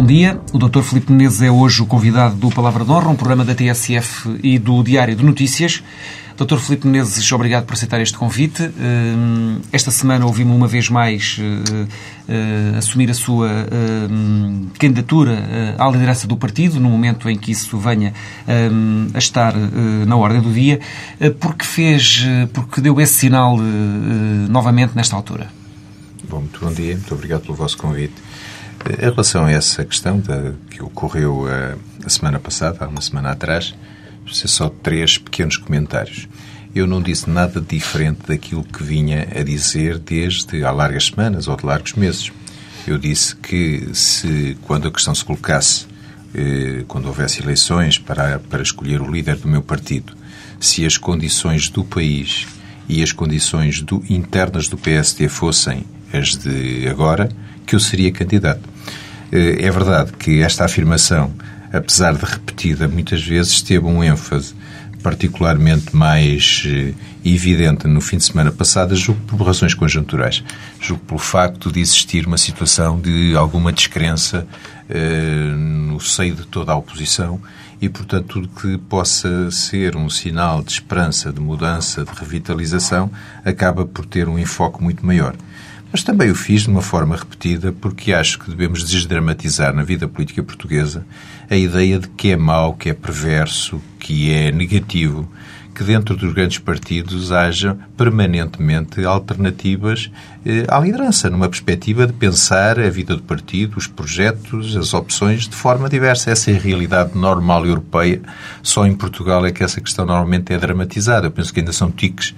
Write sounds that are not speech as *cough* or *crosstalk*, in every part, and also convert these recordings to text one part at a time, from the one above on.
Bom dia, o Dr. Filipe Menezes é hoje o convidado do Palavra de Honra, um programa da TSF e do Diário de Notícias. Dr. Filipe Menezes, obrigado por aceitar este convite. Hum, esta semana ouvi-me uma vez mais uh, uh, assumir a sua candidatura à liderança do partido, no momento em que isso venha a estar na ordem do dia, porque fez, porque deu esse sinal novamente nesta altura. Bom, muito bom dia, muito obrigado pelo vosso convite. Em relação a essa questão que ocorreu a, a, semana passada, há uma semana atrás, ser só três pequenos comentários. Eu não disse nada diferente daquilo que vinha a dizer desde há largas semanas ou de largos meses. Eu disse que se, quando a questão se colocasse, eh, quando houvesse eleições para, para escolher o líder do meu partido, se as condições do país e as condições do, internas do PSD fossem as de agora, que eu seria candidato. É verdade que esta afirmação, apesar de repetida muitas vezes, teve um ênfase particularmente mais evidente no fim de semana passado, julgo por razões conjunturais. Julgo pelo facto de existir uma situação de alguma descrença eh, no seio de toda a oposição e, portanto, tudo que possa ser um sinal de esperança, de mudança, de revitalização, acaba por ter um enfoque muito maior. Mas também o fiz de uma forma repetida porque acho que devemos desdramatizar na vida política portuguesa a ideia de que é mau, que é perverso, que é negativo que dentro dos grandes partidos haja permanentemente alternativas à liderança, numa perspectiva de pensar a vida do partido, os projetos, as opções de forma diversa. Essa é a realidade normal europeia. Só em Portugal é que essa questão normalmente é dramatizada. Eu penso que ainda são tiques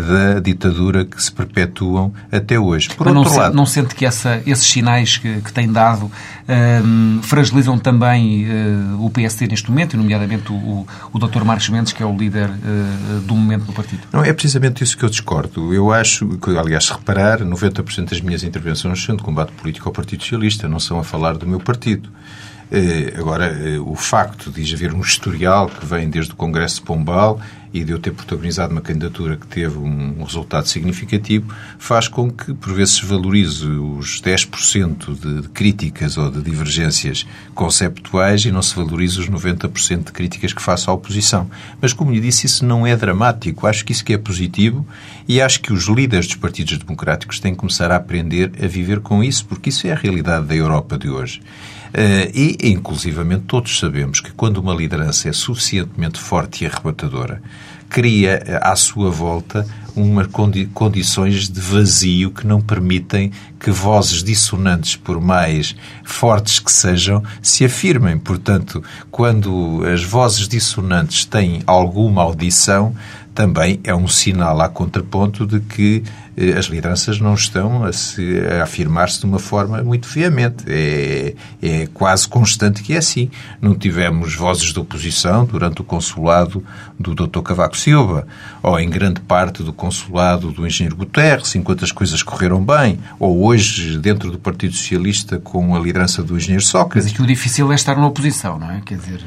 da ditadura que se perpetuam até hoje. Por Mas outro não, lado, não sente que essa, esses sinais que, que tem dado um, fragilizam também uh, o PSD neste momento, nomeadamente o, o Dr. Marcos Mendes, que é o líder uh, do momento do partido? Não, é precisamente isso que eu discordo. Eu acho que, aliás, se reparar, 90% das minhas intervenções são de combate político ao Partido Socialista, não são a falar do meu partido. Eh, agora, eh, o facto de haver um historial que vem desde o Congresso de Pombal e de eu ter protagonizado uma candidatura que teve um resultado significativo faz com que, por vezes, valorize os 10% de críticas ou de divergências conceptuais e não se valorize os 90% de críticas que faço à oposição. Mas, como lhe disse, isso não é dramático. Acho que isso que é positivo e acho que os líderes dos partidos democráticos têm que começar a aprender a viver com isso, porque isso é a realidade da Europa de hoje. Uh, e, inclusivamente, todos sabemos que quando uma liderança é suficientemente forte e arrebatadora, cria à sua volta umas condi condições de vazio que não permitem que vozes dissonantes, por mais fortes que sejam, se afirmem. Portanto, quando as vozes dissonantes têm alguma audição, também é um sinal a contraponto de que as lideranças não estão a, a afirmar-se de uma forma muito veemente. É, é quase constante que é assim. Não tivemos vozes de oposição durante o consulado do Dr. Cavaco Silva, ou em grande parte do consulado do Engenheiro Guterres, enquanto as coisas correram bem, ou hoje dentro do Partido Socialista com a liderança do Engenheiro Sócrates. Mas que o difícil é estar na oposição, não é? Quer dizer...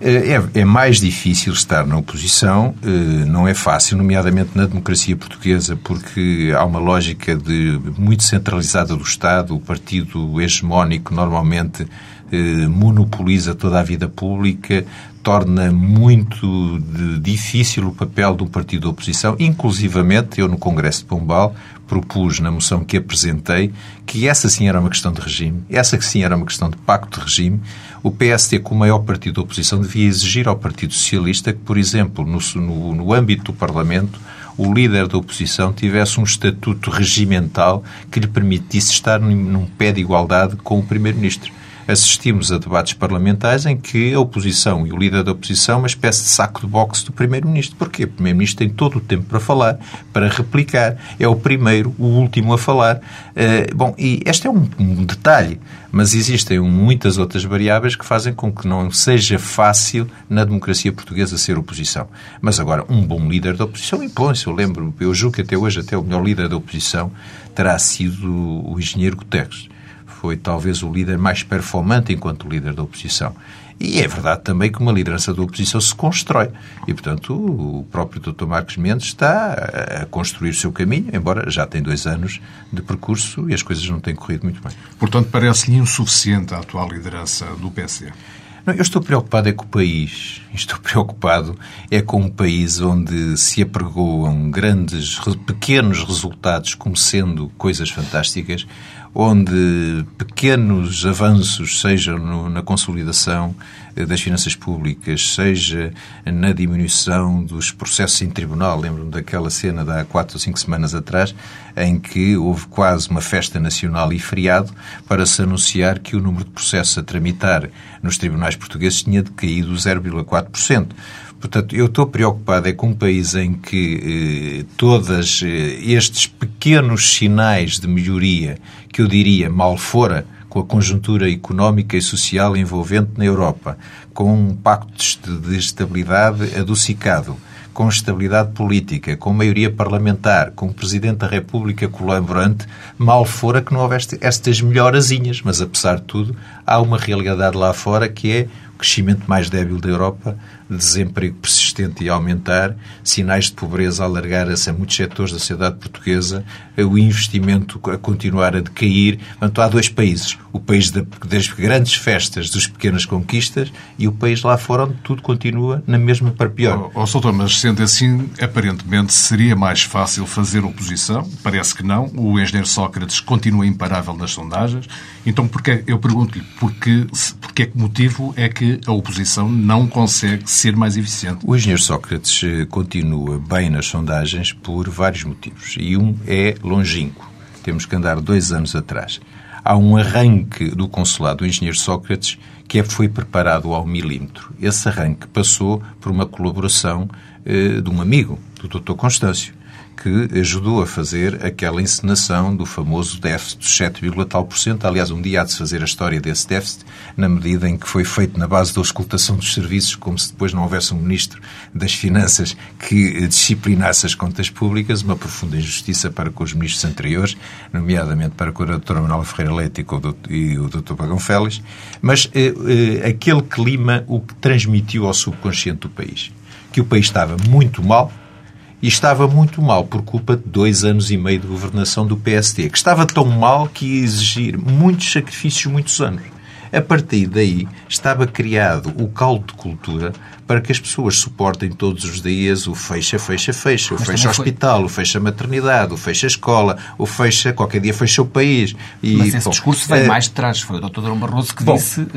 É, é, mais difícil estar na oposição, eh, não é fácil, nomeadamente na democracia portuguesa, porque há uma lógica de muito centralizada do Estado, o partido hegemónico normalmente eh, monopoliza toda a vida pública, torna muito difícil o papel um partido de oposição. Inclusivamente, eu no Congresso de Pombal propus na moção que apresentei que essa sim era uma questão de regime, essa que sim era uma questão de pacto de regime. O PST, como maior partido de oposição, devia exigir ao Partido Socialista que, por exemplo, no, no, no âmbito do Parlamento, o líder da oposição tivesse um estatuto regimental que lhe permitisse estar num pé de igualdade com o Primeiro-Ministro assistimos a debates parlamentares em que a oposição e o líder da oposição é uma espécie de saco de boxe do Primeiro-Ministro. Porquê? O Primeiro-Ministro tem todo o tempo para falar, para replicar. É o primeiro, o último a falar. Uh, bom, e este é um, um detalhe, mas existem muitas outras variáveis que fazem com que não seja fácil na democracia portuguesa ser oposição. Mas agora, um bom líder da oposição impõe-se. Eu lembro, eu julgo que até hoje até o melhor líder da oposição terá sido o engenheiro Guterres foi talvez o líder mais performante enquanto líder da oposição. E é verdade também que uma liderança da oposição se constrói. E, portanto, o próprio Dr. Marcos Mendes está a construir o seu caminho, embora já tem dois anos de percurso e as coisas não têm corrido muito bem. Portanto, parece-lhe insuficiente a atual liderança do PSD? Não, eu estou preocupado é com o país. *laughs* Estou preocupado é com um país onde se apregoam grandes, pequenos resultados como sendo coisas fantásticas, onde pequenos avanços, seja no, na consolidação eh, das finanças públicas, seja na diminuição dos processos em tribunal, lembro-me daquela cena de há quatro ou cinco semanas atrás, em que houve quase uma festa nacional e feriado para se anunciar que o número de processos a tramitar nos tribunais portugueses tinha decaído 0,4%. Portanto, eu estou preocupado é com um país em que eh, todos eh, estes pequenos sinais de melhoria, que eu diria mal fora, com a conjuntura económica e social envolvente na Europa, com um pacto de estabilidade adocicado, com estabilidade política, com maioria parlamentar, com o Presidente da República colaborante, mal fora que não houvesse estas melhorazinhas. Mas, apesar de tudo, há uma realidade lá fora que é o crescimento mais débil da Europa, desemprego persistente e aumentar, sinais de pobreza a alargar-se a muitos setores da sociedade portuguesa, o investimento a continuar a decair. Portanto, há dois países. O país das grandes festas, das pequenas conquistas e o país lá fora onde tudo continua na mesma para pior. Oh, oh Soutor, mas sendo assim, aparentemente seria mais fácil fazer oposição? Parece que não. O engenheiro Sócrates continua imparável nas sondagens. Então, porque, eu pergunto-lhe, porque, porque é que motivo é que a oposição não consegue ser mais eficiente? O engenheiro Sócrates eh, continua bem nas sondagens por vários motivos. E um é longínquo. Temos que andar dois anos atrás. Há um arranque do consulado do engenheiro Sócrates que é, foi preparado ao milímetro. Esse arranque passou por uma colaboração eh, de um amigo, do Dr. Constâncio que ajudou a fazer aquela encenação do famoso déficit dos 7, tal por cento. Aliás, um dia há de se fazer a história desse déficit, na medida em que foi feito na base da auscultação dos serviços, como se depois não houvesse um Ministro das Finanças que disciplinasse as contas públicas, uma profunda injustiça para com os ministros anteriores, nomeadamente para com a doutora Manuela Ferreira Leite e o doutor Pagão Félix, mas eh, eh, aquele clima o que transmitiu ao subconsciente do país. Que o país estava muito mal, e estava muito mal por culpa de dois anos e meio de governação do PSD, que estava tão mal que ia exigir muitos sacrifícios, muitos anos. A partir daí estava criado o caldo de cultura para que as pessoas suportem todos os dias o fecha, fecha, fecha, o Mas fecha hospital, foi... o fecha maternidade, o fecha escola, o fecha, qualquer dia fecha o país. E, Mas esse bom, discurso vem é... mais de trás. Foi o Dr. Durão Barroso que bom, disse uh,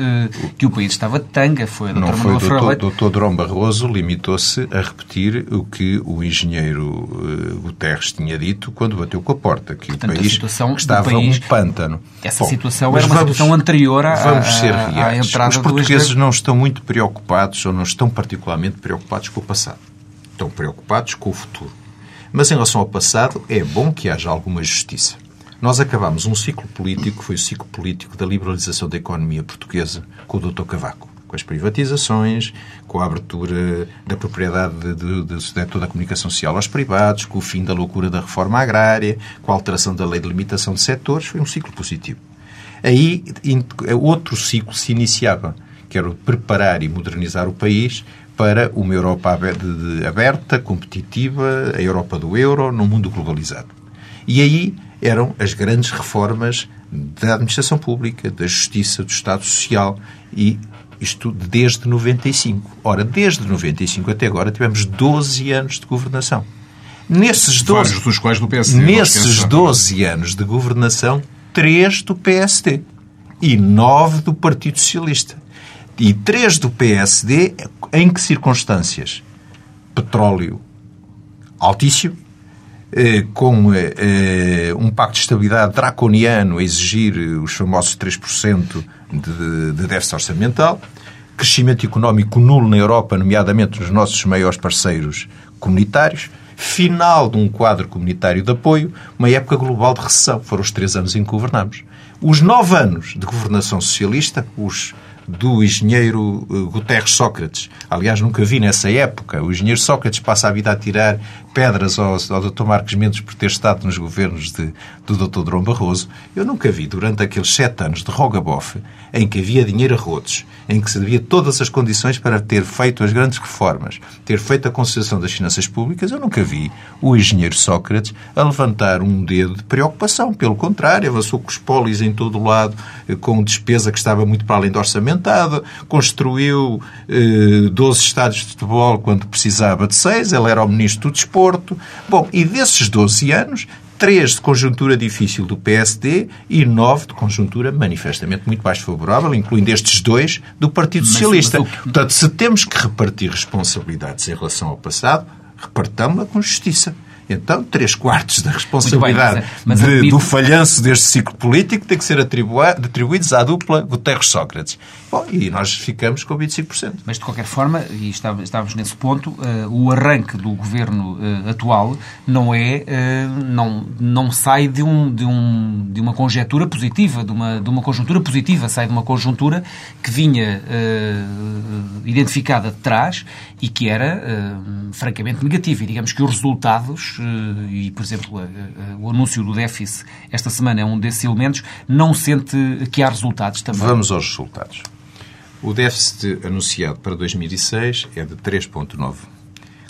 que o país estava de tanga. Foi a. Não foi o Dr. Durão Barroso limitou-se a repetir o que o engenheiro uh, Guterres tinha dito quando bateu com a porta, que Portanto, o país estava país, um pântano. Essa bom, situação era uma vamos, situação anterior à, vamos ser à, à entrada Os portugueses não estão muito preocupados ou não estão particularmente preocupados com o passado. Estão preocupados com o futuro. Mas em relação ao passado, é bom que haja alguma justiça. Nós acabamos um ciclo político, que foi o ciclo político da liberalização da economia portuguesa, com o Dr. Cavaco. Com as privatizações, com a abertura da propriedade do setor da comunicação social aos privados, com o fim da loucura da reforma agrária, com a alteração da lei de limitação de setores, foi um ciclo positivo. Aí outro ciclo se iniciava quero preparar e modernizar o país para uma Europa aberta, competitiva, a Europa do euro, num mundo globalizado. E aí eram as grandes reformas da administração pública, da justiça, do Estado Social e Isto desde 95. Ora, desde 95 até agora tivemos 12 anos de governação. Nesses 12, Vários dos quais do PSD. nesses esqueça. 12 anos de governação, 3 do PSD e 9 do Partido Socialista. E 3 do PSD, em que circunstâncias? Petróleo altíssimo, eh, com eh, eh, um pacto de estabilidade draconiano a exigir os famosos 3% de, de déficit orçamental, crescimento económico nulo na Europa, nomeadamente nos nossos maiores parceiros comunitários, final de um quadro comunitário de apoio, uma época global de recessão. Foram os três anos em que governámos. Os nove anos de governação socialista, os do engenheiro eh, Guterres Sócrates. Aliás, nunca vi nessa época. O engenheiro Sócrates passa a vida a tirar pedras ao, ao Dr. Marcos Mendes por ter estado nos governos de, do Dr. Dom Barroso. Eu nunca vi, durante aqueles sete anos de Rogaboff, em que havia dinheiro a rodos, em que se havia todas as condições para ter feito as grandes reformas, ter feito a concessão das finanças públicas, eu nunca vi o engenheiro Sócrates a levantar um dedo de preocupação. Pelo contrário, avançou com os polis em todo o lado, eh, com despesa que estava muito para além do orçamentado, construiu eh, 12 estádios de futebol quando precisava de seis, ele era o ministro do desporto. Bom, e desses 12 anos, três de conjuntura difícil do PSD e nove de conjuntura manifestamente muito mais favorável, incluindo estes dois do Partido Mas- Socialista. mas o- Portanto, se temos que repartir responsabilidades em relação ao passado, repartamos-la com justiça. Então, três quartos da responsabilidade bem, mas- mas de- admito- do falhanço deste ciclo político tem que ser atribuídos à dupla Guterres-Sócrates. Bom, e nós ficamos com 25%. Mas, de qualquer forma, e estávamos nesse ponto, eh, o arranque do governo eh, atual não é, eh, não, não sai de, um, de, um, de uma conjetura positiva, de uma, de uma conjuntura positiva, sai de uma conjuntura que vinha identificada de trás e que era francamente negativa. E digamos que os resultados, e por exemplo, eh, eh, o anúncio do déficit esta semana é um desses elementos, não sente que há resultados também. Vamos aos resultados. O déficit anunciado para 2006 é de 3,9,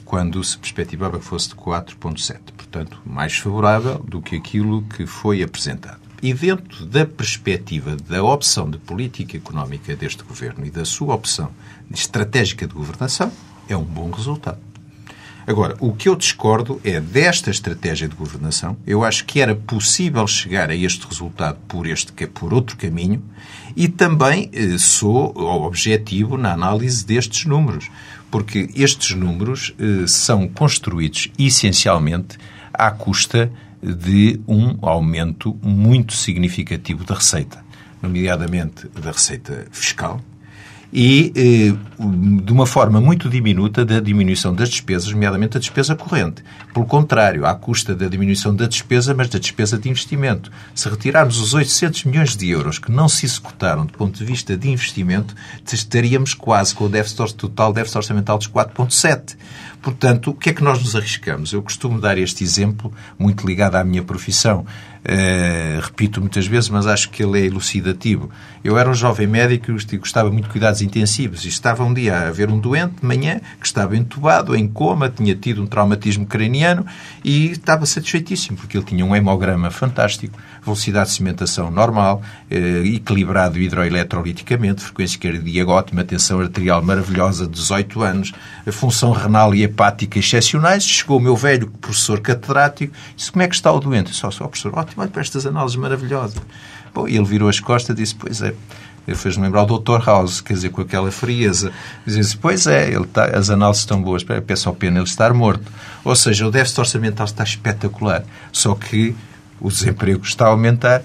quando se perspectivava que fosse de 4,7. Portanto, mais favorável do que aquilo que foi apresentado. E dentro da perspectiva da opção de política económica deste governo e da sua opção estratégica de governação, é um bom resultado. Agora, o que eu discordo é desta estratégia de governação. Eu acho que era possível chegar a este resultado por, este, por outro caminho e também eh, sou objetivo na análise destes números, porque estes números eh, são construídos essencialmente à custa de um aumento muito significativo da receita, nomeadamente da receita fiscal, e eh, de uma forma muito diminuta da diminuição das despesas, nomeadamente a despesa corrente. Pelo contrário, à custa da diminuição da despesa, mas da despesa de investimento. Se retirarmos os 800 milhões de euros que não se executaram do ponto de vista de investimento, estaríamos quase com o déficit total déficit orçamental dos 4,7. Portanto, o que é que nós nos arriscamos? Eu costumo dar este exemplo muito ligado à minha profissão. Uh, repito muitas vezes, mas acho que ele é elucidativo. Eu era um jovem médico e gostava muito de cuidados intensivos e estava um dia a ver um doente de manhã que estava entubado, em coma, tinha tido um traumatismo craniano e estava satisfeitíssimo porque ele tinha um hemograma fantástico, velocidade de cimentação normal, uh, equilibrado hidroeletroliticamente, frequência cardíaca ótima, tensão arterial maravilhosa, 18 anos, função renal e hepática excepcionais. Chegou o meu velho professor catedrático disse: Como é que está o doente? Só sou professor, ótimo, olha para estas análises maravilhosas. Bom, ele virou as costas e disse: Pois é. Ele fez-me lembrar o Dr. House, quer dizer, com aquela frieza. Dizia-se, pois é, ele tá, as análises estão boas, peço ao pena ele estar morto. Ou seja, o déficit orçamental está espetacular. Só que o desemprego está a aumentar,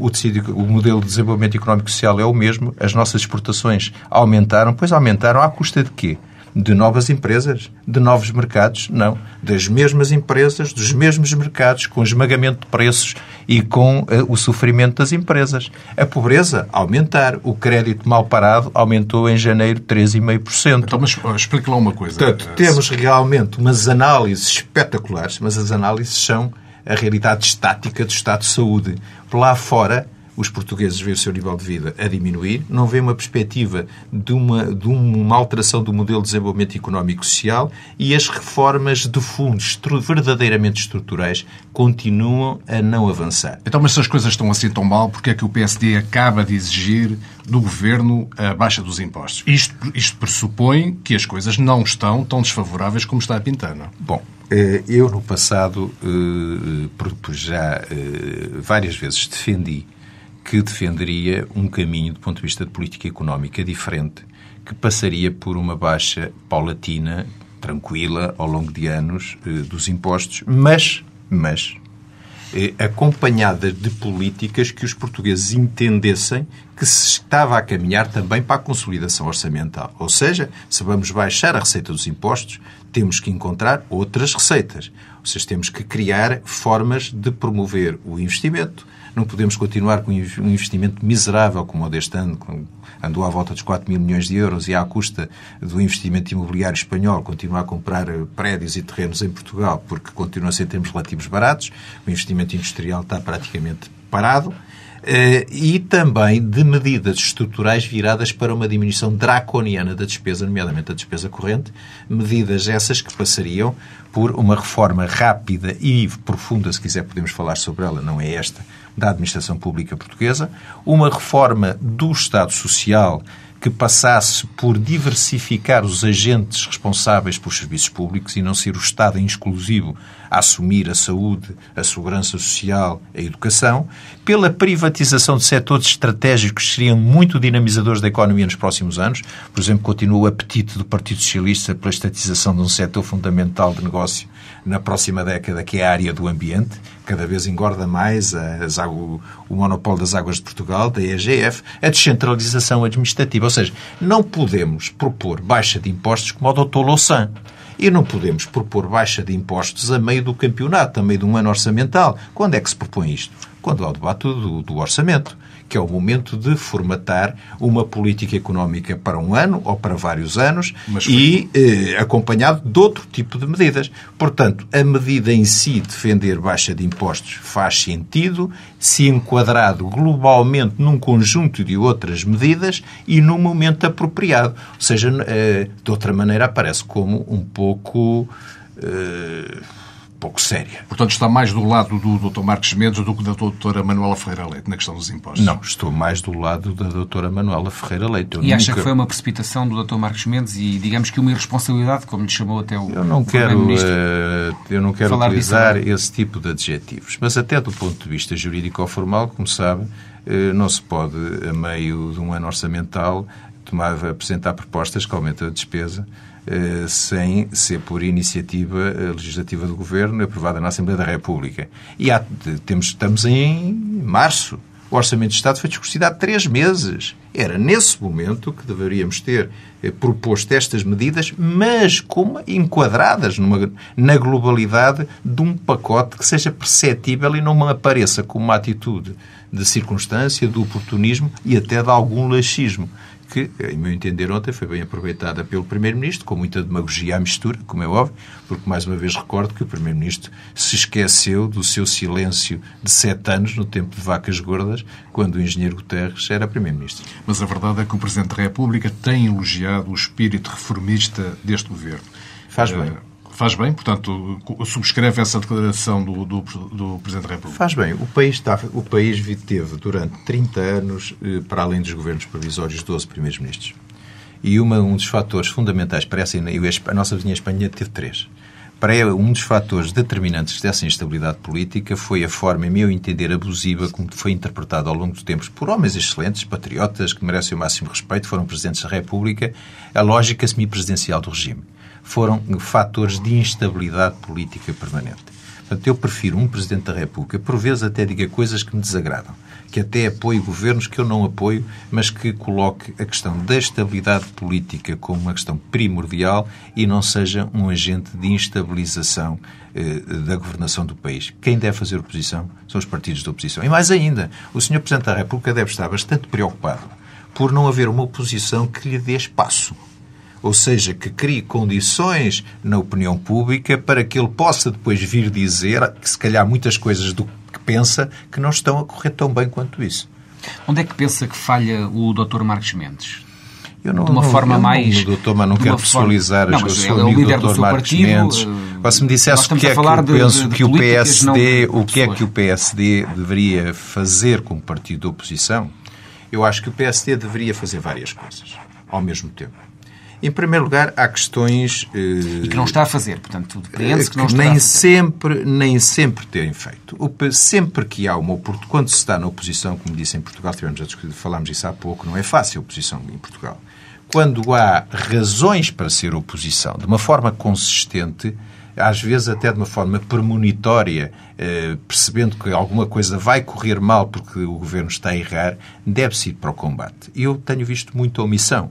o, tecido, o modelo de desenvolvimento económico e social é o mesmo, as nossas exportações aumentaram, pois aumentaram à custa de quê? De novas empresas? De novos mercados? Não. Das mesmas empresas, dos mesmos mercados, com esmagamento de preços e com uh, o sofrimento das empresas. A pobreza? Aumentar. O crédito mal parado aumentou em janeiro 13,5%. Então, mas explica lá uma coisa. Portanto, temos realmente umas análises espetaculares, mas as análises são a realidade estática do Estado de Saúde. Lá fora, os portugueses veem o seu nível de vida a diminuir, não vê uma perspectiva de uma, de uma alteração do modelo de desenvolvimento económico e social e as reformas de fundos verdadeiramente estruturais continuam a não avançar. Então, mas se as coisas estão assim tão mal, porque é que o PSD acaba de exigir do Governo a baixa dos impostos? Isto, isto pressupõe que as coisas não estão tão desfavoráveis como está a pintar, não? Bom, eh, eu no passado eh, já eh, várias vezes defendi que defenderia um caminho do ponto de vista de política económica diferente, que passaria por uma baixa paulatina, tranquila, ao longo de anos, dos impostos, mas, mas acompanhada de políticas que os portugueses entendessem que se estava a caminhar também para a consolidação orçamental. Ou seja, se vamos baixar a receita dos impostos, temos que encontrar outras receitas. Ou seja, temos que criar formas de promover o investimento. Não podemos continuar com um investimento miserável como o deste ano, andou à volta dos 4 mil milhões de euros e à custa do investimento imobiliário espanhol continuar a comprar eh, prédios e terrenos em Portugal porque continua a ser termos relativos baratos. O investimento industrial está praticamente parado. Eh, e também de medidas estruturais viradas para uma diminuição draconiana da despesa, nomeadamente da despesa corrente, medidas essas que passariam por uma reforma rápida e profunda, se quiser podemos falar sobre ela, não é esta, da administração pública portuguesa, uma reforma do Estado Social que passasse por diversificar os agentes responsáveis pelos serviços públicos e não ser o Estado exclusivo a assumir a saúde, a segurança social, a educação, pela privatização de setores estratégicos que seriam muito dinamizadores da economia nos próximos anos. Por exemplo, continua o apetite do Partido Socialista pela estatização de um setor fundamental de negócio na próxima década, que é a área do ambiente. Cada vez engorda mais as, o, o monopólio das águas de Portugal, da EGF, a descentralização administrativa. Ou seja, não podemos propor baixa de impostos como o Dr. Louçã. E não podemos propor baixa de impostos a meio do campeonato, a meio de um ano orçamental. Quando é que se propõe isto? Quando há o debate do, do orçamento que é o momento de formatar uma política económica para um ano ou para vários anos e eh, acompanhado de outro tipo de medidas. Portanto, a medida em si, defender baixa de impostos, faz sentido se enquadrado globalmente num conjunto de outras medidas e no momento apropriado. Ou seja, eh, de outra maneira, aparece como um pouco. Eh, pouco séria. Portanto, está mais do lado do Dr. Marcos Mendes do que da doutora Manuela Ferreira Leite na questão dos impostos? Não, estou mais do lado da doutora Manuela Ferreira Leite. Eu e nunca... acha que foi uma precipitação do Dr. Marcos Mendes e, digamos que uma irresponsabilidade, como lhe chamou até o Eu não quero, uh, eu não quero utilizar esse tipo de adjetivos, mas até do ponto de vista jurídico ou formal, como sabe, uh, não se pode, a meio de um ano orçamental, tomar, apresentar propostas que aumentam a despesa sem ser por iniciativa eh, legislativa do Governo aprovada na Assembleia da República. E há, temos, estamos em março. O Orçamento de Estado foi discutido há três meses. Era nesse momento que deveríamos ter eh, proposto estas medidas, mas como enquadradas numa, na globalidade de um pacote que seja perceptível e não apareça como uma atitude de circunstância, de oportunismo e até de algum laxismo que, em meu entender, ontem foi bem aproveitada pelo Primeiro-Ministro, com muita demagogia à mistura, como é óbvio, porque, mais uma vez, recordo que o Primeiro-Ministro se esqueceu do seu silêncio de sete anos, no tempo de vacas gordas, quando o engenheiro Guterres era Primeiro-Ministro. Mas a verdade é que o Presidente da República tem elogiado o espírito reformista deste governo. Faz bem. Uh, Faz bem, portanto, subscreve essa declaração do, do, do, Presidente da República. Faz bem. O país, está, o país teve durante 30 anos, eh, para além dos governos provisórios, 12 primeiros ministros. E uma, um dos fatores fundamentais para essa. A nossa vizinha Espanha teve três. Para um dos fatores determinantes dessa instabilidade política foi a forma, em meu entender, abusiva como foi interpretada ao longo dos tempos por homens excelentes, patriotas, que merecem o máximo respeito, foram presidentes da República, a lógica semipresidencial do regime foram fatores de instabilidade política permanente. Portanto, eu prefiro um Presidente da República, por vezes até diga coisas que me desagradam, que até apoie governos que eu não apoio, mas que coloque a questão da estabilidade política como uma questão primordial e não seja um agente de instabilização eh, da governação do país. Quem deve fazer oposição são os partidos da oposição. E mais ainda, o Sr. Presidente da República deve estar bastante preocupado por não haver uma oposição que lhe dê espaço ou seja, que crie condições na opinião pública para que ele possa depois vir dizer que se calhar muitas coisas do que pensa que não estão a correr tão bem quanto isso. Onde é que pensa que falha o Dr. Marcos Mendes? Eu não, de uma não, forma eu mais. Não, doutor, mas não quero forma- pessoalizar as mas eu sou o amigo do do Dr. seu Marcos partido, Mendes. Agora, se me dissesse o que é que eu de- penso de- que o PSD, o que é que o PSD deveria fazer como partido de oposição, eu acho que o PSD deveria fazer várias coisas ao mesmo tempo. Em primeiro lugar, há questões eh, E que não está a fazer. Portanto, depreende-se que não está nem sempre nem sempre terem feito. Sempre que há uma oportunidade, quando se está na oposição, como disse em Portugal, tivemos a discutir, falámos isso há pouco, não é fácil a oposição em Portugal. Quando há razões para ser oposição, de uma forma consistente, às vezes até de uma forma premonitória, eh, percebendo que alguma coisa vai correr mal porque o governo está a errar, deve-se ir para o combate. Eu tenho visto muita omissão.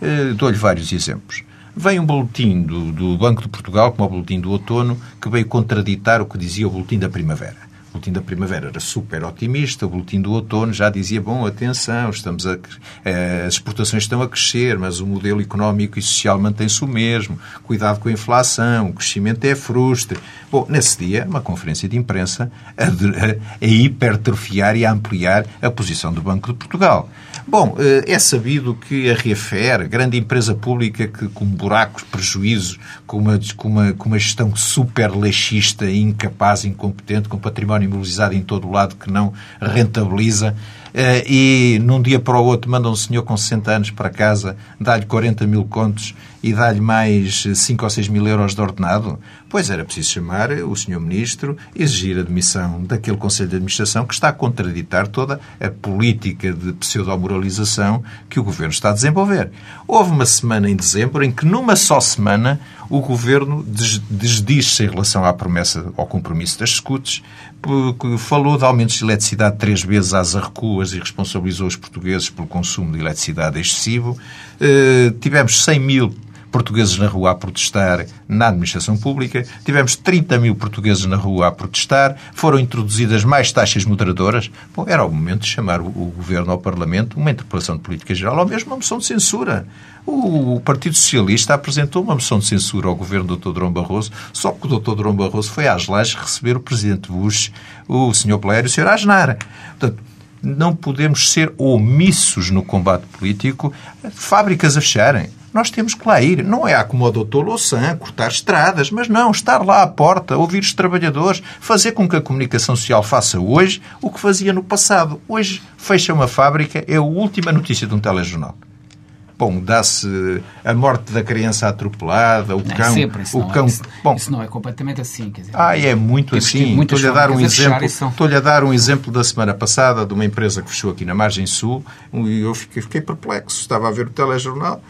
Eh, Dou-lhe vários exemplos. Vem um boletim do, do Banco de Portugal, como o boletim do outono, que veio contraditar o que dizia o boletim da primavera. O boletim da primavera era super otimista, o boletim do outono já dizia, bom, atenção, estamos a, eh, as exportações estão a crescer, mas o modelo económico e social mantém-se o mesmo, cuidado com a inflação, o crescimento é frustre. Bom, nesse dia, uma conferência de imprensa a, a, a hipertrofiar e a ampliar a posição do Banco de Portugal. Bom, eh, é sabido que a Refer, grande empresa pública que com buracos, prejuízos, com uma, com uma, com uma gestão super laxista, incapaz, incompetente, com património imobilizado em todo o lado que não rentabiliza, eh, e num dia para o outro manda um senhor com 60 anos para casa, dá-lhe 40 mil contos e dá-lhe mais 5 ou 6 mil euros de ordenado? Pois era preciso chamar o senhor Ministro, exigir a demissão daquele Conselho de Administração que está a contraditar toda a política de pseudo-moralização que o Governo está a desenvolver. Houve uma semana em dezembro em que, numa só semana, o Governo des- desdiz-se em relação à promessa, ao compromisso das escutes, falou de aumentos de eletricidade três vezes às arrecuas e responsabilizou os portugueses pelo consumo de eletricidade excessivo. Eh, tivemos 100 mil portugueses na rua a protestar na administração pública, tivemos 30 mil portugueses na rua a protestar, foram introduzidas mais taxas moderadoras. Bom, era o momento de chamar o, o Governo ao Parlamento, uma interpelação de política geral, ou mesmo uma moção de censura. O, o Partido Socialista apresentou uma moção de censura ao Governo do Dr. Durão Barroso, só que o Dr. Durão Barroso foi às lajes receber o Presidente Bush, o Sr. Blair e o Sr. Aznar. Portanto, não podemos ser omissos no combate político, fábricas a fecharem. Nós temos que lá ir. Não é a como o doutor Louçã, cortar estradas, mas não, estar lá à porta, ouvir os trabalhadores, fazer com que a comunicação social faça hoje o que fazia no passado. Hoje fecha uma fábrica, é a última notícia de um telejornal. Bom, dá-se a morte da criança atropelada, o Não, cão. sempre, isso, o não, cão. é, isso, Bom, isso não é completamente assim. Quer dizer, ah, é muito assim. Estou-lhe a dar um exemplo. são- Estou-lhe a dar um exemplo da semana passada de uma empresa que fechou aqui na margem sul e eu fiquei, fiquei perplexo. Estava a ver o telejornal,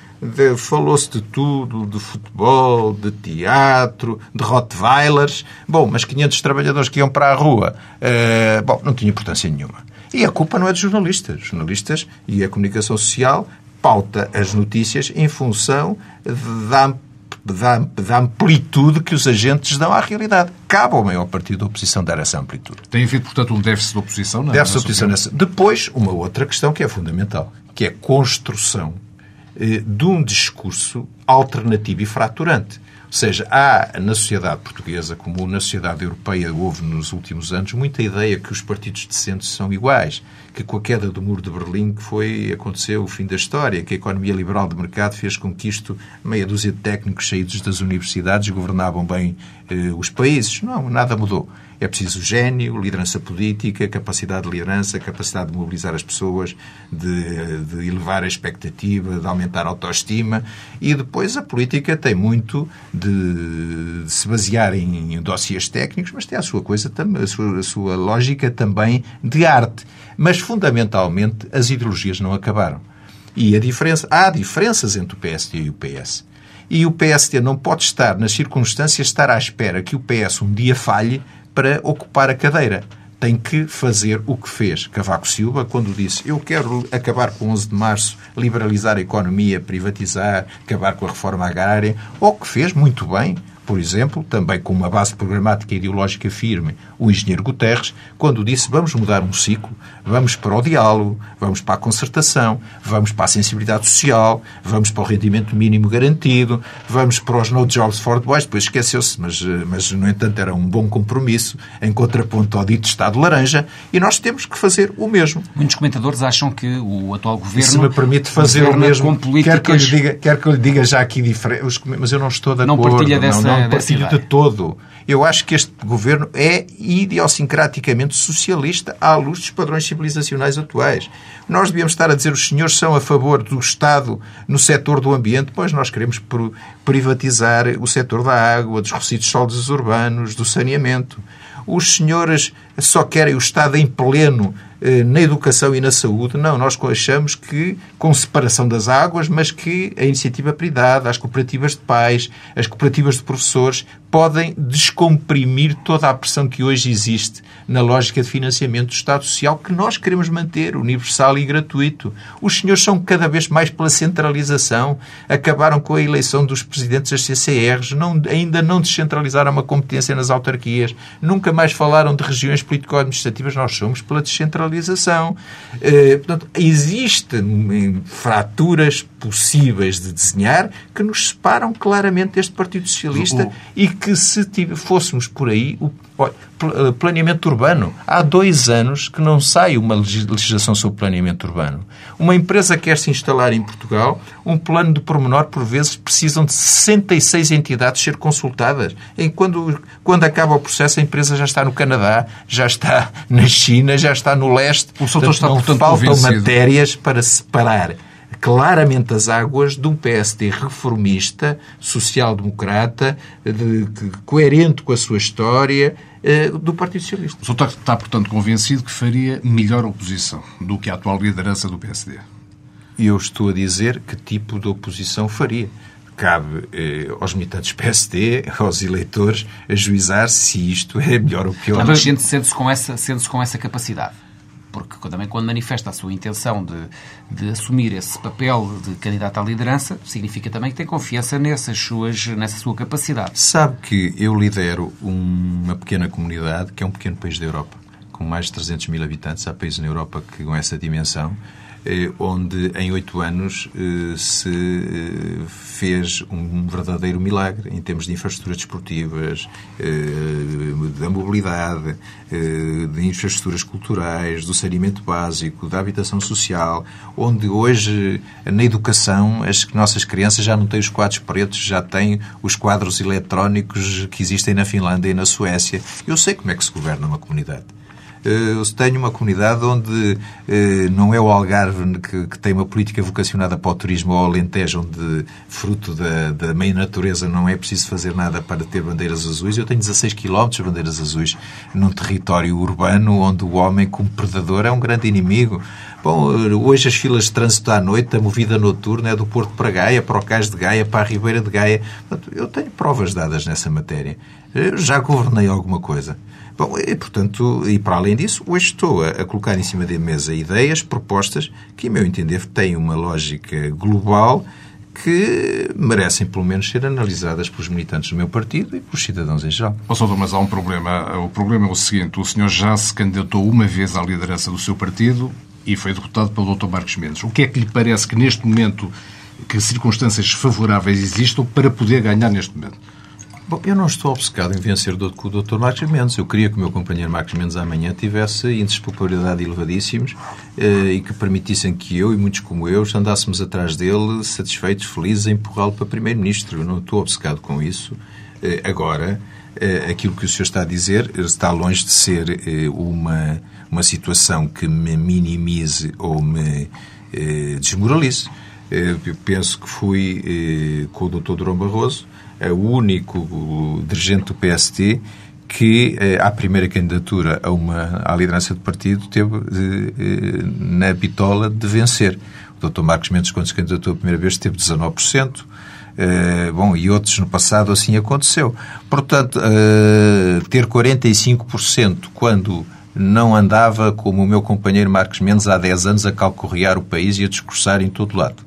falou-se de tudo, de futebol, de teatro, de Rottweilers. Bom, mas 500 trabalhadores que iam para a rua, eh, bom, não tinha importância nenhuma. E a culpa não é dos jornalistas. Os jornalistas e a comunicação social pauta as notícias em função da da, da amplitude que os agentes dão à realidade. Cabe ao maior partido da oposição dar essa amplitude. Tem havido, portanto, um déficit de oposição? Não, Deve-se oposição nessa. Depois, uma outra questão que é fundamental, que é a construção de um discurso alternativo e fraturante. Ou seja, há na sociedade portuguesa, como na sociedade europeia houve nos últimos anos, muita ideia que os partidos de centro são iguais, que com a queda do muro de Berlim que foi, aconteceu o fim da história, que a economia liberal de mercado fez com que isto, meia dúzia de técnicos saídos das universidades governavam bem eh, os países. Não, nada mudou. É preciso gênio, liderança política, capacidade de liderança, capacidade de mobilizar as pessoas, de, de elevar a expectativa, de aumentar a autoestima. E depois a política tem muito de, de se basear em, em dossiês técnicos, mas tem a sua coisa, a sua, a sua lógica também de arte. Mas fundamentalmente as ideologias não acabaram. E a diferença, há diferenças entre o PSD e o PS. E o PSD não pode estar, nas circunstâncias, estar à espera que o PS um dia falhe para ocupar a cadeira. Tem que fazer o que fez Cavaco Silva quando disse eu quero acabar com 11 de março, liberalizar a economia, privatizar, acabar com a reforma agrária, ou que fez muito bem por exemplo, também com uma base programática e ideológica firme, o engenheiro Guterres, quando disse vamos mudar um ciclo, vamos para o diálogo, vamos para a concertação, vamos para a sensibilidade social, vamos para o rendimento mínimo garantido, vamos para os no jobs for boys, depois esqueceu-se, mas, mas no entanto era um bom compromisso em contraponto ao dito Estado laranja e nós temos que fazer o mesmo. Muitos comentadores acham que o atual governo. se me permite fazer o mesmo, políticas... quer, que eu lhe diga, quer que eu lhe diga já aqui diferente, mas eu não estou de não acordo. Partilha dessa, não, não partilho de todo. Eu acho que este governo é idiosincraticamente socialista à luz dos padrões civilizacionais atuais. Nós devíamos estar a dizer os senhores são a favor do Estado no setor do ambiente, pois nós queremos privatizar o setor da água, dos resíduos sólidos urbanos, do saneamento. Os senhores só querem o Estado em pleno na educação e na saúde. Não, nós achamos que com separação das águas, mas que a iniciativa privada, as cooperativas de pais, as cooperativas de professores podem descomprimir toda a pressão que hoje existe na lógica de financiamento do Estado Social que nós queremos manter, universal e gratuito. Os senhores são cada vez mais pela centralização, acabaram com a eleição dos presidentes das CCRs, não, ainda não descentralizaram uma competência nas autarquias, nunca mais falaram de regiões político-administrativas, nós somos pela descentralização. Eh, portanto, existem fraturas possíveis de desenhar que nos separam claramente deste Partido Socialista o... e que se fôssemos por aí, o eh, planeamento urbano. Há dois anos que não sai uma legislação sobre planeamento urbano. Uma empresa quer se instalar em Portugal, um plano de pormenor, por vezes, precisam de 66 entidades ser consultadas. E quando, quando acaba o processo, a empresa já está no Canadá, já está na China, já está no leste. O portanto, está, não portanto, faltam convencido. matérias para separar claramente as águas de um PSD reformista, social-democrata, coerente com a sua história, eh, do Partido Socialista. O senhor está, portanto, convencido que faria melhor oposição do que a atual liderança do PSD? Eu estou a dizer que tipo de oposição faria cabe eh, aos militantes PSD, *laughs* aos eleitores, ajuizar se isto é melhor ou pior. Mas sente-se com, essa, sente com essa capacidade porque também quando manifesta a sua intenção de, de assumir esse papel de candidato à liderança, significa também que tem confiança nessas suas, nessa sua capacidade. Sabe que eu lidero uma pequena comunidade que é um pequeno país da Europa, com mais de 300 mil habitantes. Há países na Europa que com essa dimensão onde em oito anos eh, se eh, fez um verdadeiro milagre em termos de infraestruturas desportivas, da mobilidade, de infraestruturas culturais, do saneamento básico, da habitação social, onde hoje na educação as nossas crianças já não têm os quadros pretos, já têm os quadros eletrónicos que existem na Finlândia e na Suécia. Eu sei como é que se governa uma comunidade. Eh, eu tenho uma comunidade onde eh, não é o Algarve que, que tem uma política vocacionada para o turismo ou o Alentejo, onde, fruto da, da meia natureza, não é preciso fazer nada para ter bandeiras azuis. Eu tenho 16 km de bandeiras azuis num território urbano onde o homem, como predador, é um grande inimigo. Bom, hoje as filas de trânsito à noite, a movida noturna é do Porto para Gaia, para o Cais de Gaia, para a Ribeira de Gaia. Eu tenho provas dadas nessa matéria. Eu já governei alguma coisa. Bom, e, portanto, e para além disso, hoje estou a, a, colocar em cima da mesa ideias, propostas, que, a meu entender, têm uma lógica global que merecem, pelo menos, ser analisadas pelos militantes do meu partido e pelos cidadãos em geral. Oh, Soutor, mas há um problema. O problema é o seguinte: o senhor já se candidatou uma vez à liderança do seu partido e foi derrotado pelo Dr. Marcos Mendes. O que é que lhe parece que, neste momento, que circunstâncias favoráveis existam para poder ganhar neste momento? Bom, eu não estou obcecado em vencer com o Dr. Marcos Mendes. Eu queria que o meu companheiro Marcos Mendes amanhã tivesse índices de popularidade elevadíssimos eh, e que permitissem que eu e muitos como eu andássemos atrás dele, satisfeitos, felizes, a empurrá-lo para Primeiro-Ministro. Eu não estou obcecado com isso. Eh, agora, eh, aquilo que o senhor está a dizer está longe de ser eh, uma, uma situação que me minimize ou me eh, desmoralize. Eh, eu penso que fui com o Dr. Durão Barroso é o único dirigente do PST que, eh, à primeira candidatura a uma, à liderança do partido, teve eh, na bitola de vencer. O Dr. Marcos Mendes, quando se candidatou a primeira vez, teve 19%. Uh, bom, e outros no passado assim aconteceu. Portanto, ter 45% quando não andava como o meu companheiro Marcos Mendes há 10 anos a calcorrear o país e a discursar em todo lado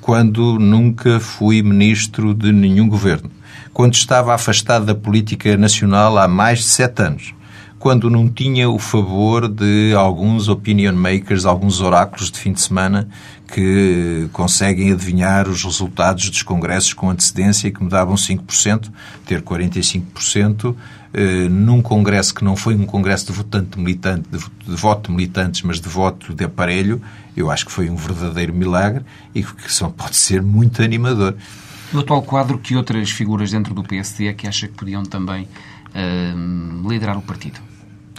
quando nunca fui ministro de nenhum governo, quando estava afastado da política nacional há mais de sete anos. Quando não tinha o favor de alguns opinion makers, alguns oráculos de fim de semana que conseguem adivinhar os resultados dos congressos com antecedência e que me davam 5%, ter 45%, eh, num congresso que não foi um congresso de votante militante, de, de voto de militantes, mas de voto de aparelho, eu acho que foi um verdadeiro milagre e que só pode ser muito animador. No atual quadro, que outras figuras dentro do PSD é que acha que podiam também uh, liderar o partido?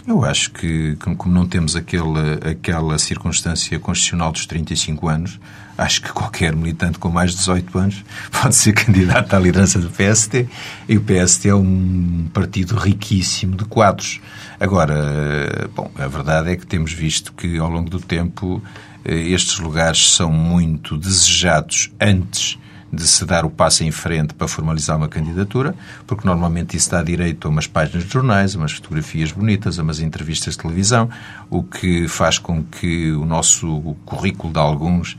Eu acho que, como não temos aquele, aquela circunstância constitucional dos 35 anos, acho que qualquer militante com mais de 18 anos *laughs* pode ser candidato à liderança do PST. E o PST é um partido riquíssimo de quadros. Agora, bom, a verdade é que temos visto que ao longo do tempo eh, estes lugares são muito desejados antes de se dar o passo em frente para formalizar uma candidatura, porque normalmente isso dá direito a umas páginas de jornais, a umas fotografias bonitas, a umas entrevistas de televisão, o que faz com que o nosso currículo de alguns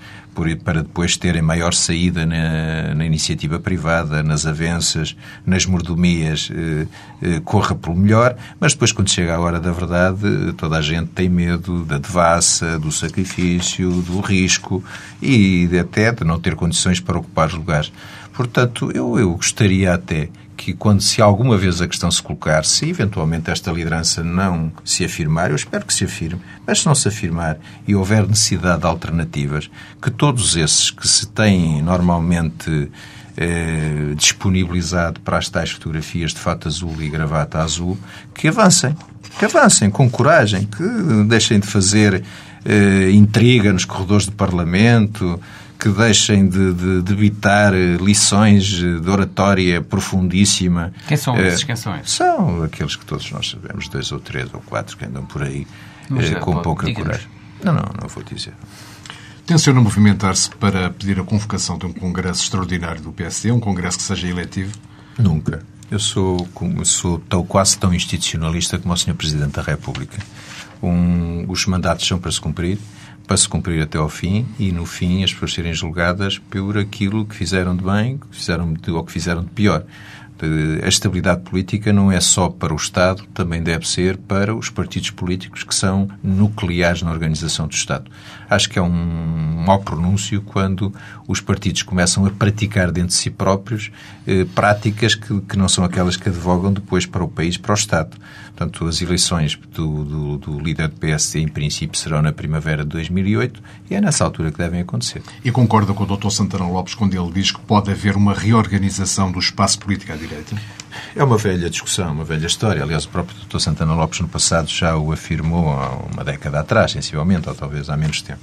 para depois terem maior saída na, na iniciativa privada, nas avanças, nas mordomias, eh, eh, corra pelo melhor, mas depois, quando chega a hora da verdade, toda a gente tem medo da devassa, do sacrifício, do risco e até de não ter condições para ocupar os lugares. Portanto, eu, eu gostaria até que quando se alguma vez a questão se colocar, se eventualmente esta liderança não se afirmar, eu espero que se afirme, mas se não se afirmar e houver necessidade de alternativas, que todos esses que se têm normalmente eh, disponibilizado para as tais fotografias de fato azul e gravata azul, que avancem, que avancem com coragem, que deixem de fazer eh, intriga nos corredores do Parlamento, que deixem de, de, debitar lições de oratória profundíssima. Quem são esses? Quem são esses? São aqueles que todos nós sabemos, dois ou três ou quatro que andam por aí Mas, eh, com pouca coragem. Não, não, não vou dizer. Tenciona movimentar-se para pedir a convocação de um congresso extraordinário do PSD, um congresso que seja eletivo? Nunca. Eu sou, sou tão, quase tão institucionalista como o Sr. Presidente da República. Um, os mandatos são para se cumprir para se cumprir até ao fim e, no fim, as pessoas serem julgadas por aquilo que fizeram de bem que fizeram de, ou que fizeram de pior. A estabilidade política não é só para o Estado, também deve ser para os partidos políticos que são nucleares na organização do Estado. Acho que é um mau pronúncio quando os partidos começam a praticar dentro de si próprios eh, práticas que, que não são aquelas que advogam depois para o país, para o Estado. Portanto, as eleições do, do, do líder do PSD, em princípio, serão na primavera de 2008 e é nessa altura que devem acontecer. E concorda com o Dr. Santana Lopes quando ele diz que pode haver uma reorganização do espaço político à direita? É uma velha discussão, uma velha história. Aliás, o próprio Dr. Santana Lopes, no passado, já o afirmou há uma década atrás, sensivelmente, ou talvez há menos tempo.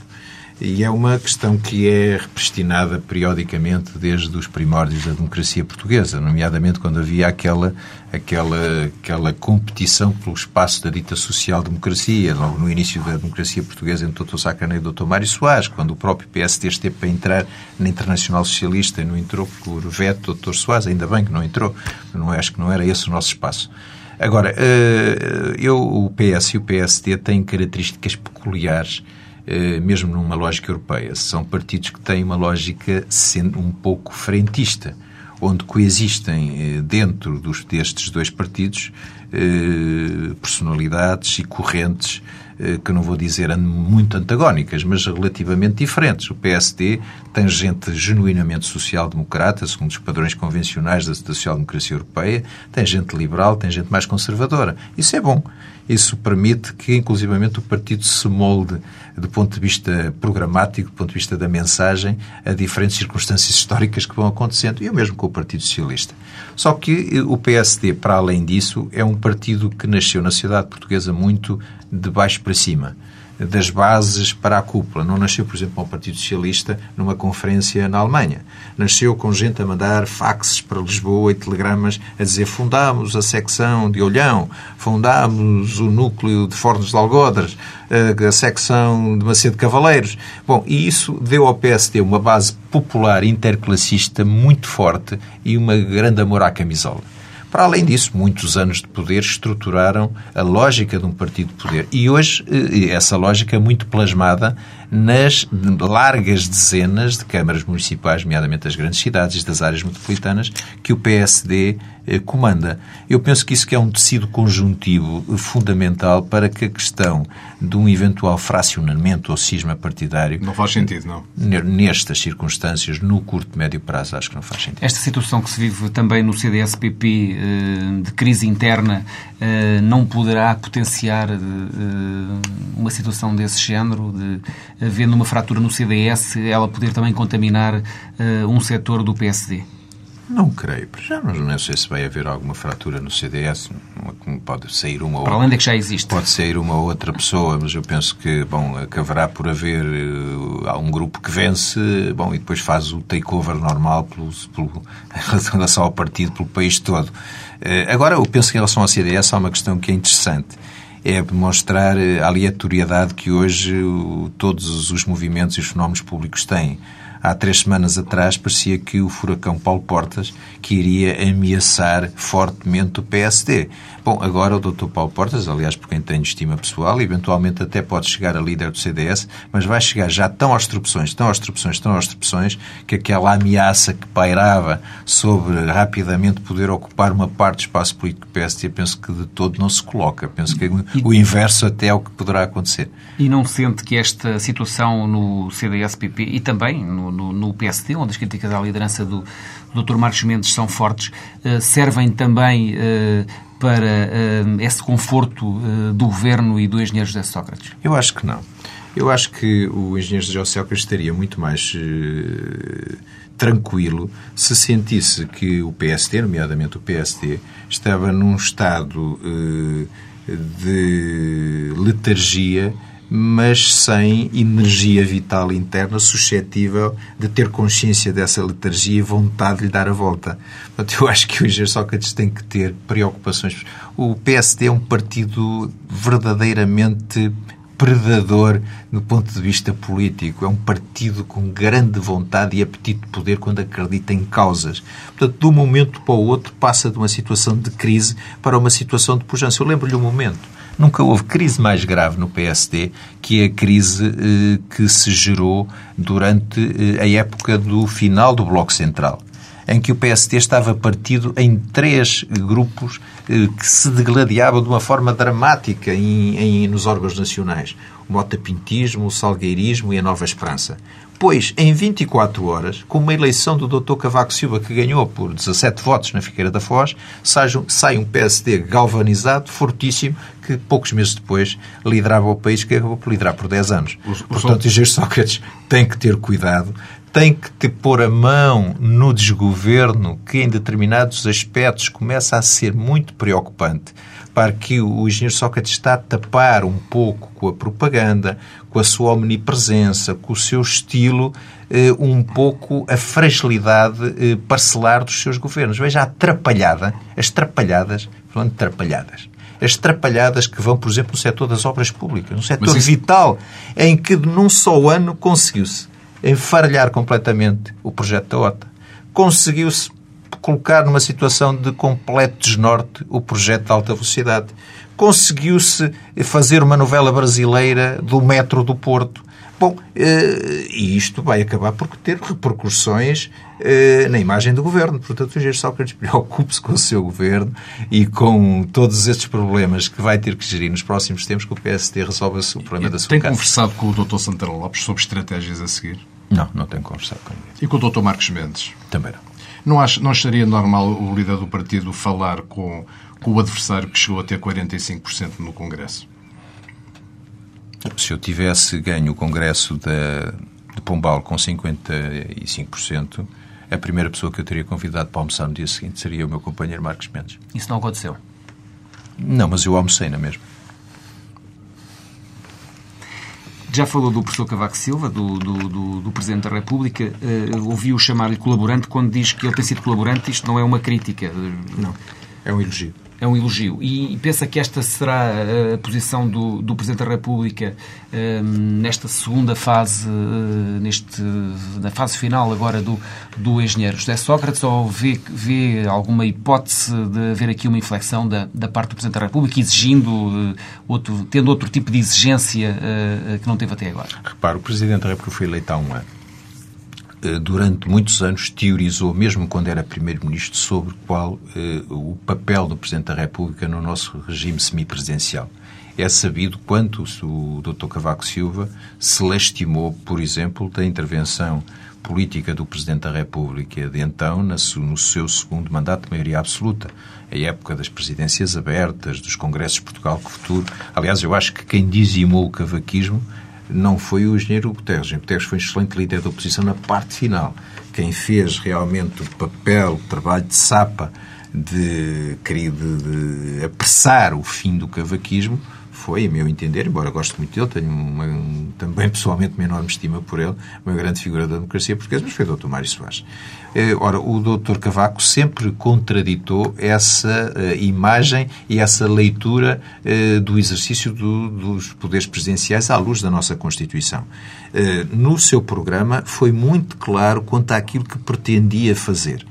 E é uma questão que é represtinada periodicamente desde os primórdios da democracia portuguesa, nomeadamente quando havia aquela, aquela, aquela competição pelo espaço da dita social-democracia, logo no início da democracia portuguesa entre o Dr. Sacana e o Dr. Mário Soares, quando o próprio PSD esteve para entrar na Internacional Socialista e não entrou por veto do Dr. Soares, ainda bem que não entrou, não, acho que não era esse o nosso espaço. Agora, eh, eu, o PS e o PSD têm características peculiares mesmo numa lógica europeia. São partidos que têm uma lógica sendo um pouco frentista, onde coexistem eh, dentro dos, destes dois partidos eh, personalidades e correntes que não vou dizer muito antagónicas, mas relativamente diferentes. O PSD tem gente genuinamente social-democrata, segundo os padrões convencionais da social-democracia europeia, tem gente liberal, tem gente mais conservadora. Isso é bom. Isso permite que, inclusivamente, o partido se molde do ponto de vista programático, do ponto de vista da mensagem, a diferentes circunstâncias históricas que vão acontecendo, e o mesmo com o Partido Socialista. Só que eh, o PSD, para além disso, é um partido que nasceu na sociedade portuguesa muito de baixo para cima das bases para a cúpula. Não nasceu, por exemplo, o Partido Socialista numa conferência na Alemanha. Nasceu com gente a mandar faxes para Lisboa e telegramas a dizer fundámos a secção de Olhão, fundámos o núcleo de Fornos de Algodres, a secção de Macedo Cavaleiros. Bom, e isso deu ao PSD uma base popular interclassista muito forte e uma grande amor à camisola. Para além disso, muitos anos de poder estruturaram a lógica de um partido de poder. E hoje, eh, essa lógica é muito plasmada nas largas dezenas de câmaras municipais, nomeadamente das grandes cidades e das áreas metropolitanas, que o PSD eh, comanda. Eu penso que isso que é um tecido conjuntivo fundamental para que a questão de um eventual fracionamento ou cisma partidário... Não faz sentido, não? Nestas circunstâncias, no curto e médio prazo, acho que não faz sentido. Esta situação que se vive também no CDS-PP eh, de crise interna eh, não poderá potenciar uma situação desse género, de havendo uma fratura no CDS, ela poder também contaminar um setor do PSD? Não creio. Já não, não sei se vai haver alguma fratura no CDS. Pode sair uma Para além de que já existe. Pode sair uma outra pessoa, mas eu penso que, bom, acabará por haver uh, um grupo que vence, bom, e depois faz o takeover normal pelo, pelo, *laughs* em relação ao partido, pelo país todo. Uh, agora, eu penso que em relação ao CDS há uma questão que é interessante é demonstrar a aleatoriedade que hoje todos os movimentos e os fenómenos públicos têm há três semanas atrás parecia que o furacão Paulo Portas que iria ameaçar fortemente o PSD. Bom, agora o Dr. Paulo Portas, aliás, por quem tenho estima pessoal, eventualmente até pode chegar a líder do CDS, mas vai chegar já tão às tropeções, tão às tropeções, tão às tropeções, que aquela ameaça que pairava sobre rapidamente poder ocupar uma parte do espaço político do PSD, penso que de todo não se coloca. Penso que o inverso até é o que poderá acontecer. E não sente que esta situação no CDS-PP e também no, no, no PSD, onde as críticas à liderança do, do Dr. Marcos Mendes são fortes, uh, servem também uh, para uh, esse conforto uh, do governo e do engenheiro José Sócrates? Eu acho que não. Eu acho que o engenheiro José Sócrates estaria muito mais uh, tranquilo se sentisse que o PSD, nomeadamente o PSD, estava num estado de letargia mas sem energia vital interna suscetível de ter consciência dessa letargia e vontade de lhe dar a volta. Portanto, eu acho que o engenheiro Sócrates tem que ter preocupações. O PSD é um partido verdadeiramente predador do ponto de vista político. É um partido com grande vontade e apetite de poder quando acredita em causas. Portanto, de um momento para o outro, passa de uma situação de crise para uma situação de pujança. Eu lembro-lhe um momento Nunca houve crise mais grave no PSD que a crise eh, que se gerou durante eh, a época do final do Bloco Central em que o PSD estava partido em três grupos eh, que se degladiavam de uma forma dramática em, em, nos órgãos nacionais. O motapintismo, o salgueirismo e a Nova Esperança. Pois, em 24 horas, com uma eleição do Dr. Cavaco Silva, que ganhou por 17 votos na Figueira da Foz, sai um PSD galvanizado, fortíssimo, que poucos meses depois liderava o país, que acabou por liderar por 10 anos. O, o Portanto, o Engenheiro Sócrates tem que ter cuidado, tem que te pôr a mão no desgoverno, que em determinados aspectos começa a ser muito preocupante para que o engenheiro Sócrates está a tapar um pouco com a propaganda, com a sua omnipresença, com o seu estilo, eh, um pouco a fragilidade eh, parcelar dos seus governos. Veja a atrapalhada, as trapalhadas, falando de trapalhadas, as trapalhadas que vão, por exemplo, no setor das obras públicas, no setor isso... vital, em que num só ano conseguiu-se enfaralhar completamente o projeto da OTA. Conseguiu-se colocar numa situação de completo desnorte o projeto de alta velocidade. Conseguiu-se fazer uma novela brasileira do metro do Porto. Bom, eh, e isto vai acabar por ter repercussões eh, na imagem do governo. Portanto, o engenheiro Sócrates *laughs* preocupe-se com o seu governo e com todos estes problemas que vai ter que gerir nos próximos tempos que o PSD resolva o problema e da sua Tem casa. conversado com o Dr. Santana Lopes sobre estratégias a seguir? Não, não tenho conversado com ninguém. E com o Dr. Marcos Mendes? Também não. Não, acho, não estaria normal o líder do partido falar com, com o adversário que chegou a ter 45% no Congresso? Se eu tivesse ganho o Congresso de, de Pombal com 55%, a primeira pessoa que eu teria convidado para almoçar no dia seguinte seria o meu companheiro Marcos Mendes. Isso não aconteceu? Não, mas eu almocei na mesma. Já falou do professor Cavaco Silva, do, do, do, do Presidente da República. Uh, Ouviu chamar-lhe colaborante quando diz que ele tem sido colaborante. Isto não é uma crítica. Não, é um elogio. É um elogio. E pensa que esta será a posição do, do Presidente da República um, nesta segunda fase, uh, neste, na fase final agora do, do engenheiro José Sócrates, ou vê, vê alguma hipótese de haver aqui uma inflexão da, da parte do Presidente da República, exigindo, outro, tendo outro tipo de exigência que não teve até agora? Repara, o Presidente da República foi eleito há um ano durante muitos anos teorizou, mesmo quando era Primeiro-Ministro, sobre qual eh, o papel do Presidente da República no nosso regime semipresidencial. É sabido quanto o Dr. Cavaco Silva se lastimou, por exemplo, da intervenção política do Presidente da República de então no seu segundo mandato de maioria absoluta. A época das presidências abertas, dos congressos Portugal que futuro. Aliás, eu acho que quem dizimou o cavaquismo não foi o engenheiro Guterres. O Guterres foi um excelente líder da oposição na parte final. Quem fez realmente o papel, o trabalho de sapa de, de, de apressar o fim do cavaquismo foi, a meu entender, embora goste muito dele, tenho uma, um, também pessoalmente uma enorme estima por ele, uma grande figura da democracia portuguesa, mas foi o Dr. Mário Soares. Eh, ora, o Dr. Cavaco sempre contraditou essa uh, imagem e essa leitura uh, do exercício do, dos poderes presidenciais à luz da nossa Constituição. Uh, no seu programa foi muito claro quanto àquilo que pretendia fazer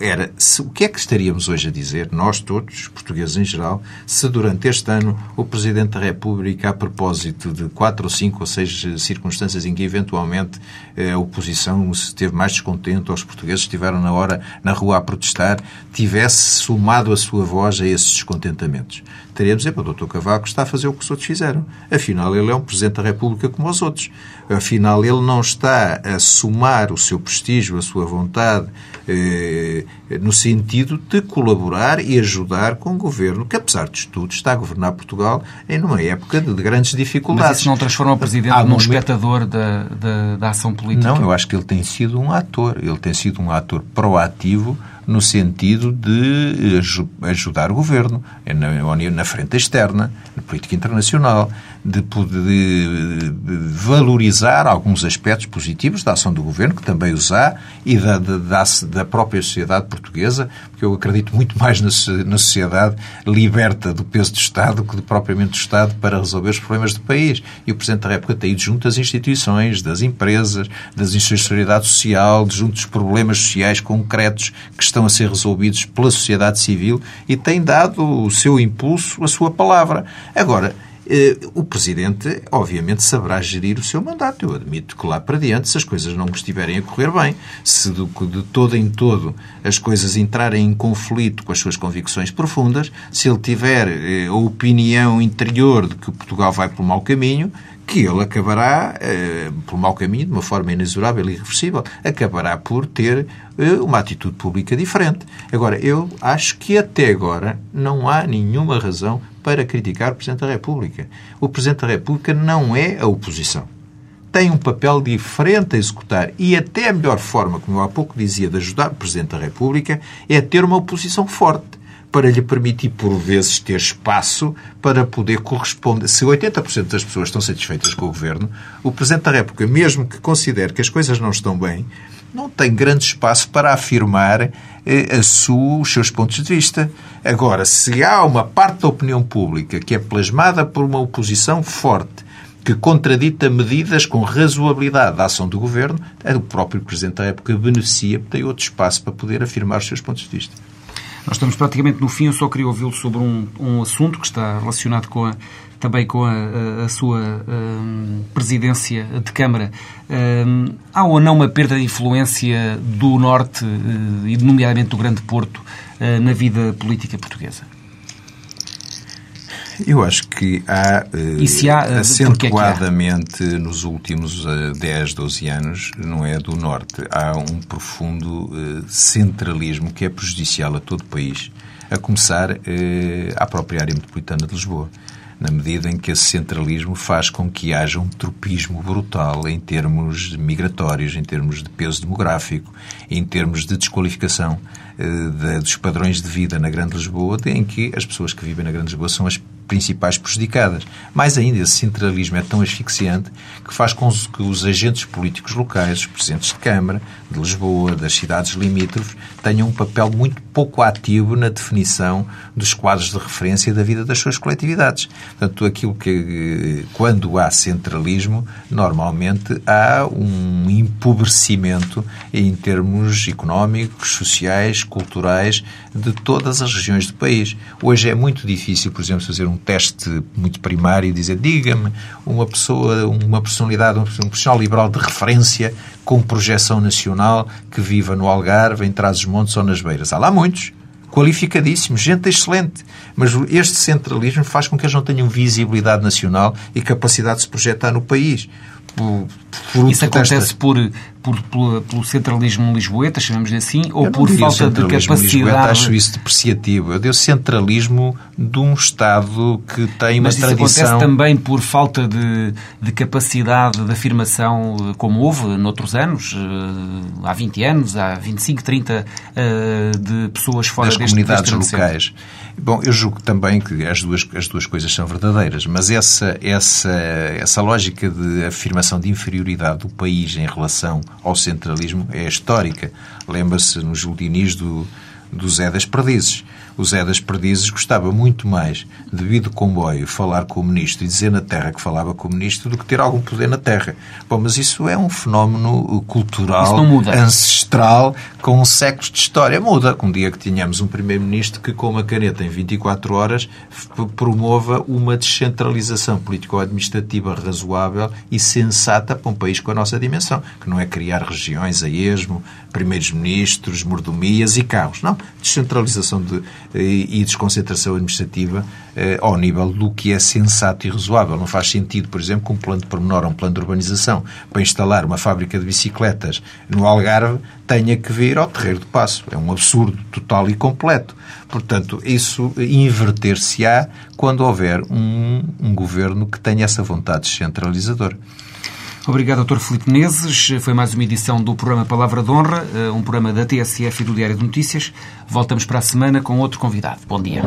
era se, o que é que estaríamos hoje a dizer, nós todos, portugueses em geral, se durante este ano o Presidente da República, a propósito de quatro ou cinco ou seis circunstâncias em que eventualmente eh, a oposição esteve mais descontente ou os portugueses estiveram na hora na rua a protestar, tivesse somado a sua voz a esses descontentamentos? Teríamos dizer, o Dr. Cavaco está a fazer o que os outros fizeram. Afinal, ele é um Presidente da República como os outros. Afinal, ele não está a somar o seu prestígio, a sua vontade, eh, no sentido de colaborar e ajudar com o governo, que, apesar de tudo, está a governar Portugal em uma época de, de grandes dificuldades. Mas isso não transforma o Presidente num momento... espectador da, da, da ação política? Não, eu acho que ele tem sido um ator. Ele tem sido um ator proativo no sentido de ajudar o governo na, na frente externa, na política internacional, de, de, valorizar alguns aspectos positivos da ação do governo, que também os há, e da, da, da própria sociedade portuguesa, porque eu acredito muito mais na, na sociedade liberta do peso do Estado que do propriamente do Estado para resolver os problemas do país. E o Presidente da República tem ido junto das instituições, das empresas, das instituições de solidariedade social, junto dos problemas sociais concretos que estão a ser resolvidos pela sociedade civil e tem dado o seu impulso, a sua palavra. Agora, o Presidente, obviamente, saberá gerir o seu mandato. Eu admito que lá para diante, se as coisas não estiverem a correr bem, se de, de todo em todo as coisas entrarem em conflito com as suas convicções profundas, se ele tiver eh, a opinião interior de que Portugal vai pelo mau caminho, que ele acabará, eh, por mau caminho, de uma forma inexorável e irreversível, acabará por ter eh, uma atitude pública diferente. Agora, eu acho que até agora não há nenhuma razão para criticar o Presidente da República. O Presidente da República não é a oposição. Tem um papel diferente a executar e até a melhor forma, como eu há pouco dizia, de ajudar o Presidente da República é ter uma oposição forte para lhe permitir, por vezes, ter espaço para poder corresponder. Se 80% das pessoas estão satisfeitas com o governo, o Presidente da República, mesmo que considere que as coisas não estão bem, não tem grande espaço para afirmar eh, os seus pontos de vista. Agora, se há uma parte da opinião pública que é plasmada por uma oposição forte, que contradita medidas com razoabilidade da ação do governo, o próprio Presidente da República beneficia, tem outro espaço para poder afirmar os seus pontos de vista. Nós estamos praticamente no fim, eu só queria ouvi-lo sobre um, um assunto que está relacionado com a, também com a, a, sua um, presidência de Câmara. Um, há ou não uma perda de influência do Norte, uh, e nomeadamente do Grande Porto, uh, na vida política portuguesa? Eu acho que há, uh, se há uh, acentuadamente é há? nos últimos uh, 10, 12 anos, não é do Norte, há um profundo uh, centralismo que é prejudicial a todo o país, a começar à própria área metropolitana de Lisboa na medida em que esse centralismo faz com que haja um tropismo brutal em termos migratórios, em termos de peso demográfico, em termos de desqualificação eh, de, dos padrões de vida na Grande Lisboa, em que as pessoas que vivem na Grande Lisboa são as principais prejudicadas. Mais ainda, esse centralismo é tão asfixiante que faz com que os agentes políticos locais, os presidentes de Câmara, de Lisboa, das cidades limítrofes, tenham um papel muito pouco ativo na definição dos quadros de referência da vida das suas coletividades. Portanto, aquilo que, quando há centralismo, normalmente há um empobrecimento em termos económicos, sociais, culturais, de todas as regiões do país. Hoje é muito difícil, por exemplo, fazer um teste muito primário e dizer diga-me uma pessoa, uma personalidade, um profissional liberal de referência com projeção nacional que viva no Algarve, em Trás-os-Montes ou nas Beiras. Há lá muitos qualificadíssimos, gente excelente. Mas este centralismo faz com que eles não tenham visibilidade nacional e capacidade de se projetar no país. Isso acontece por, por, pelo centralismo lisboeta, chamamos-lhe assim, ou por falta de capacidade? Lisboeta, acho isso depreciativo. Eu digo centralismo de um Estado que tem uma Mas tradição... Mas isso acontece também por falta de, de capacidade de afirmação, como houve noutros anos, eh, há 20 anos, há 25, 30, eh, de pessoas fora das deste, comunidades deste locais. Bom, eu julgo também que as duas, as duas coisas são verdadeiras, mas essa, essa, essa lógica de afirmação de inferioridade do país em relação ao centralismo é histórica. Lembra-se nos Judinis do, do Zé das Perdizes. O Zé das Perdizes gostava muito mais de vir de comboio falar com o ministro e dizer na terra que falava com o ministro do que ter algum poder na terra. Bom, mas isso é um fenómeno cultural ancestral com séculos de história. Muda. Um dia que tínhamos um primeiro-ministro que com uma caneta em 24 horas promova uma descentralização político-administrativa razoável e sensata para um país com a nossa dimensão, que não é criar regiões a esmo, primeiros-ministros, mordomias e carros. Não. Descentralização de e desconcentração administrativa eh, ao nível do que é sensato e razoável. Não faz sentido, por exemplo, que um plano de pormenor ou um plano de urbanização para instalar uma fábrica de bicicletas no Algarve tenha que vir ao Terreiro do Passo. É um absurdo total e completo. Portanto, isso inverter-se-á quando houver um, um governo que tenha essa vontade centralizadora. Obrigado, Dr. Filipe Menezes. Foi mais uma edição do programa Palavra de Honra, eh, um programa da TSF e do Diário de Notícias. Voltamos para a semana com outro convidado. Bom dia.